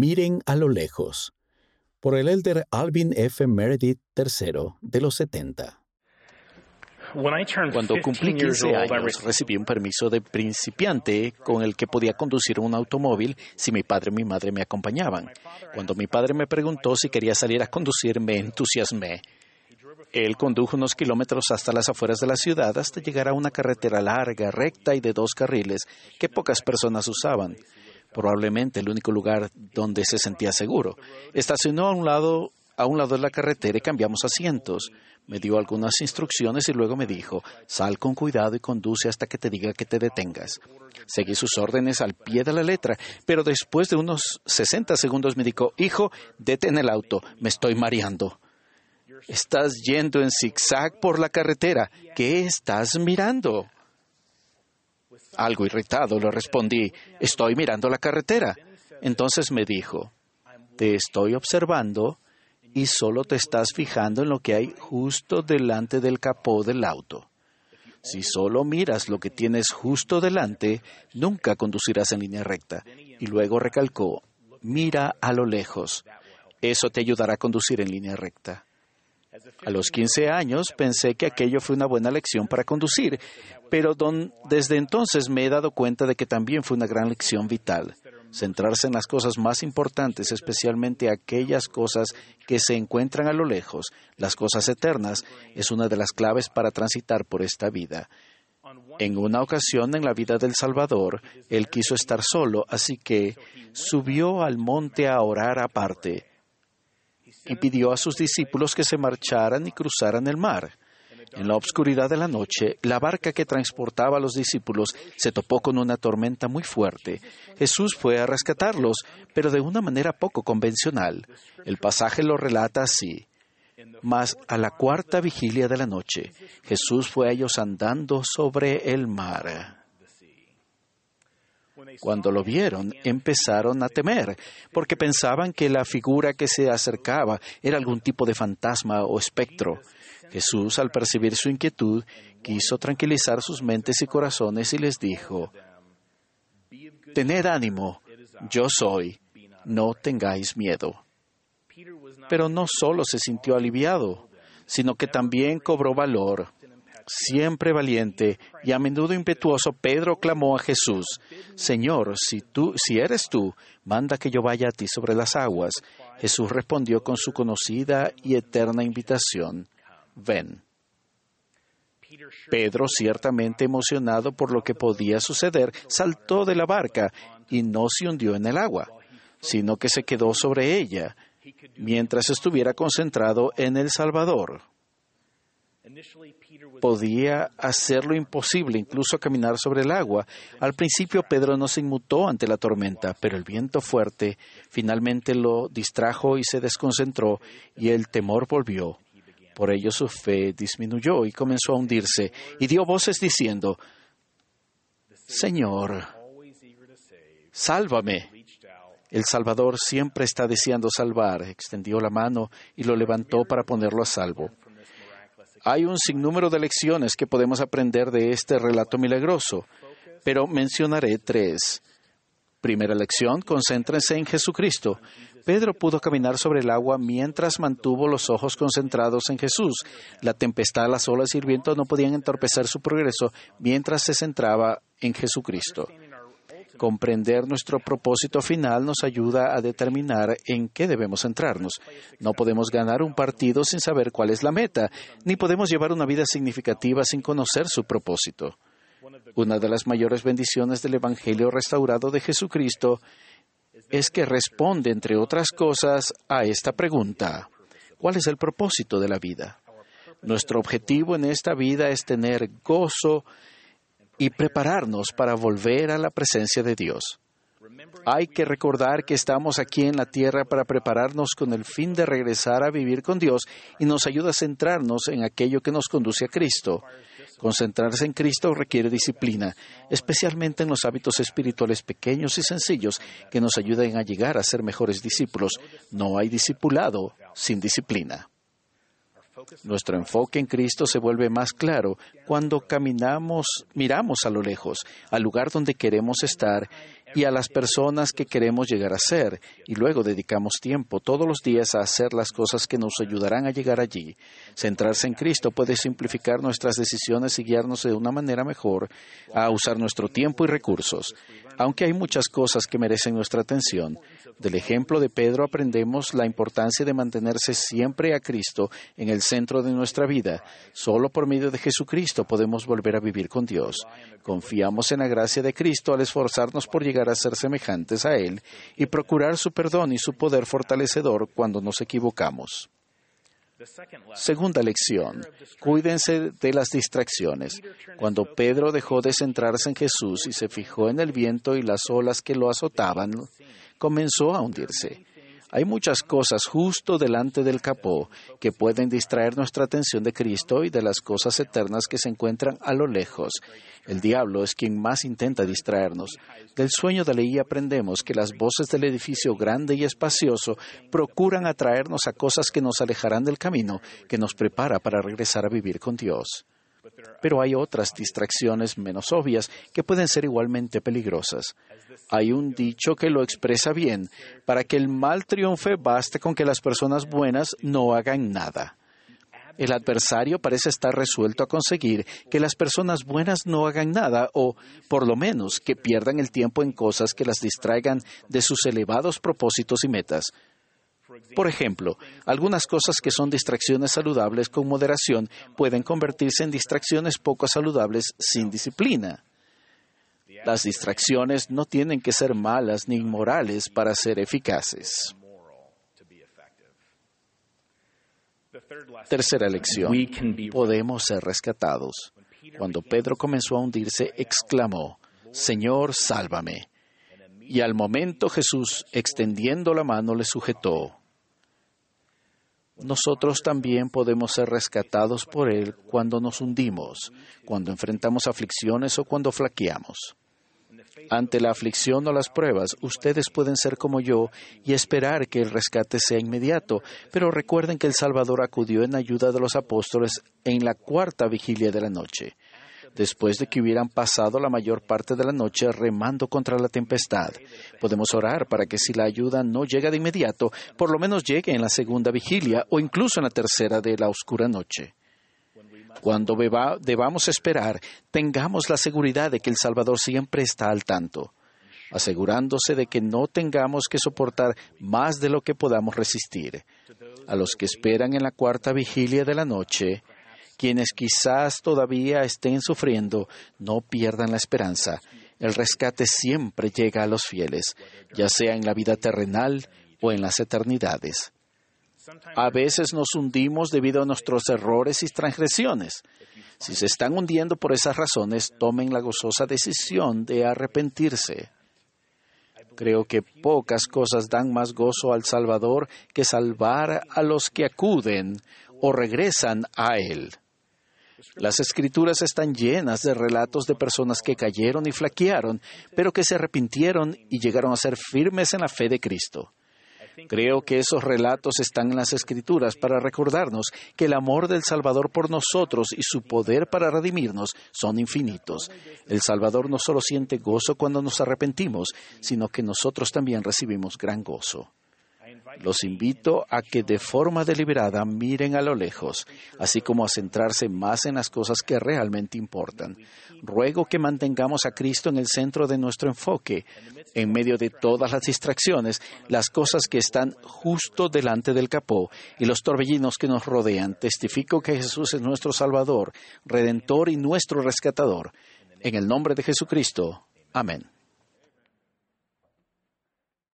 Miren a lo lejos, por el elder Alvin F. Meredith III de los 70. Cuando cumplí 15 años, recibí un permiso de principiante con el que podía conducir un automóvil si mi padre y mi madre me acompañaban. Cuando mi padre me preguntó si quería salir a conducir, me entusiasmé. Él condujo unos kilómetros hasta las afueras de la ciudad hasta llegar a una carretera larga, recta y de dos carriles que pocas personas usaban. Probablemente el único lugar donde se sentía seguro. Estacionó a un lado, a un lado de la carretera y cambiamos asientos. Me dio algunas instrucciones y luego me dijo, sal con cuidado y conduce hasta que te diga que te detengas. Seguí sus órdenes al pie de la letra, pero después de unos 60 segundos me dijo, hijo, detén el auto, me estoy mareando. Estás yendo en zigzag por la carretera. ¿Qué estás mirando? Algo irritado le respondí, estoy mirando la carretera. Entonces me dijo, te estoy observando y solo te estás fijando en lo que hay justo delante del capó del auto. Si solo miras lo que tienes justo delante, nunca conducirás en línea recta. Y luego recalcó, mira a lo lejos. Eso te ayudará a conducir en línea recta. A los 15 años pensé que aquello fue una buena lección para conducir, pero desde entonces me he dado cuenta de que también fue una gran lección vital. Centrarse en las cosas más importantes, especialmente aquellas cosas que se encuentran a lo lejos, las cosas eternas, es una de las claves para transitar por esta vida. En una ocasión en la vida del Salvador, él quiso estar solo, así que subió al monte a orar aparte y pidió a sus discípulos que se marcharan y cruzaran el mar. En la obscuridad de la noche, la barca que transportaba a los discípulos se topó con una tormenta muy fuerte. Jesús fue a rescatarlos, pero de una manera poco convencional. El pasaje lo relata así. Mas a la cuarta vigilia de la noche, Jesús fue a ellos andando sobre el mar. Cuando lo vieron, empezaron a temer, porque pensaban que la figura que se acercaba era algún tipo de fantasma o espectro. Jesús, al percibir su inquietud, quiso tranquilizar sus mentes y corazones y les dijo, Tened ánimo, yo soy, no tengáis miedo. Pero no solo se sintió aliviado, sino que también cobró valor. Siempre valiente y a menudo impetuoso, Pedro clamó a Jesús, Señor, si eres tú, manda que yo vaya a ti sobre las aguas. Jesús respondió con su conocida y eterna invitación, ven. Pedro, ciertamente emocionado por lo que podía suceder, saltó de la barca y no se hundió en el agua, sino que se quedó sobre ella, mientras estuviera concentrado en el Salvador. Podía hacer lo imposible, incluso caminar sobre el agua. Al principio Pedro no se inmutó ante la tormenta, pero el viento fuerte finalmente lo distrajo y se desconcentró, y el temor volvió. Por ello su fe disminuyó y comenzó a hundirse, y dio voces diciendo, Señor, sálvame. El Salvador siempre está deseando salvar. Extendió la mano y lo levantó para ponerlo a salvo. Hay un sinnúmero de lecciones que podemos aprender de este relato milagroso, pero mencionaré tres. Primera lección, concéntrense en Jesucristo. Pedro pudo caminar sobre el agua mientras mantuvo los ojos concentrados en Jesús. La tempestad, las olas y el viento no podían entorpecer su progreso mientras se centraba en Jesucristo. Comprender nuestro propósito final nos ayuda a determinar en qué debemos centrarnos. No podemos ganar un partido sin saber cuál es la meta, ni podemos llevar una vida significativa sin conocer su propósito. Una de las mayores bendiciones del Evangelio restaurado de Jesucristo es que responde, entre otras cosas, a esta pregunta. ¿Cuál es el propósito de la vida? Nuestro objetivo en esta vida es tener gozo y prepararnos para volver a la presencia de Dios. Hay que recordar que estamos aquí en la tierra para prepararnos con el fin de regresar a vivir con Dios y nos ayuda a centrarnos en aquello que nos conduce a Cristo. Concentrarse en Cristo requiere disciplina, especialmente en los hábitos espirituales pequeños y sencillos que nos ayuden a llegar a ser mejores discípulos. No hay discipulado sin disciplina. Nuestro enfoque en Cristo se vuelve más claro cuando caminamos, miramos a lo lejos, al lugar donde queremos estar y a las personas que queremos llegar a ser, y luego dedicamos tiempo todos los días a hacer las cosas que nos ayudarán a llegar allí. Centrarse en Cristo puede simplificar nuestras decisiones y guiarnos de una manera mejor a usar nuestro tiempo y recursos. Aunque hay muchas cosas que merecen nuestra atención, del ejemplo de Pedro aprendemos la importancia de mantenerse siempre a Cristo en el centro de nuestra vida. Solo por medio de Jesucristo podemos volver a vivir con Dios. Confiamos en la gracia de Cristo al esforzarnos por llegar a ser semejantes a Él y procurar su perdón y su poder fortalecedor cuando nos equivocamos. Segunda lección. Cuídense de las distracciones. Cuando Pedro dejó de centrarse en Jesús y se fijó en el viento y las olas que lo azotaban, comenzó a hundirse. Hay muchas cosas justo delante del capó que pueden distraer nuestra atención de Cristo y de las cosas eternas que se encuentran a lo lejos. El diablo es quien más intenta distraernos. Del sueño de Leí aprendemos que las voces del edificio grande y espacioso procuran atraernos a cosas que nos alejarán del camino que nos prepara para regresar a vivir con Dios. Pero hay otras distracciones menos obvias que pueden ser igualmente peligrosas. Hay un dicho que lo expresa bien. Para que el mal triunfe, baste con que las personas buenas no hagan nada. El adversario parece estar resuelto a conseguir que las personas buenas no hagan nada o, por lo menos, que pierdan el tiempo en cosas que las distraigan de sus elevados propósitos y metas. Por ejemplo, algunas cosas que son distracciones saludables con moderación pueden convertirse en distracciones poco saludables sin disciplina. Las distracciones no tienen que ser malas ni inmorales para ser eficaces. Tercera lección. Podemos ser rescatados. Cuando Pedro comenzó a hundirse, exclamó, Señor, sálvame. Y al momento Jesús, extendiendo la mano, le sujetó. Nosotros también podemos ser rescatados por Él cuando nos hundimos, cuando enfrentamos aflicciones o cuando flaqueamos. Ante la aflicción o las pruebas, ustedes pueden ser como yo y esperar que el rescate sea inmediato, pero recuerden que el Salvador acudió en ayuda de los apóstoles en la cuarta vigilia de la noche, después de que hubieran pasado la mayor parte de la noche remando contra la tempestad. Podemos orar para que si la ayuda no llega de inmediato, por lo menos llegue en la segunda vigilia o incluso en la tercera de la oscura noche. Cuando debamos esperar, tengamos la seguridad de que el Salvador siempre está al tanto, asegurándose de que no tengamos que soportar más de lo que podamos resistir. A los que esperan en la cuarta vigilia de la noche, quienes quizás todavía estén sufriendo, no pierdan la esperanza. El rescate siempre llega a los fieles, ya sea en la vida terrenal o en las eternidades. A veces nos hundimos debido a nuestros errores y transgresiones. Si se están hundiendo por esas razones, tomen la gozosa decisión de arrepentirse. Creo que pocas cosas dan más gozo al Salvador que salvar a los que acuden o regresan a Él. Las escrituras están llenas de relatos de personas que cayeron y flaquearon, pero que se arrepintieron y llegaron a ser firmes en la fe de Cristo. Creo que esos relatos están en las Escrituras para recordarnos que el amor del Salvador por nosotros y su poder para redimirnos son infinitos. El Salvador no solo siente gozo cuando nos arrepentimos, sino que nosotros también recibimos gran gozo. Los invito a que de forma deliberada miren a lo lejos, así como a centrarse más en las cosas que realmente importan. Ruego que mantengamos a Cristo en el centro de nuestro enfoque, en medio de todas las distracciones, las cosas que están justo delante del capó y los torbellinos que nos rodean. Testifico que Jesús es nuestro Salvador, Redentor y nuestro Rescatador. En el nombre de Jesucristo. Amén.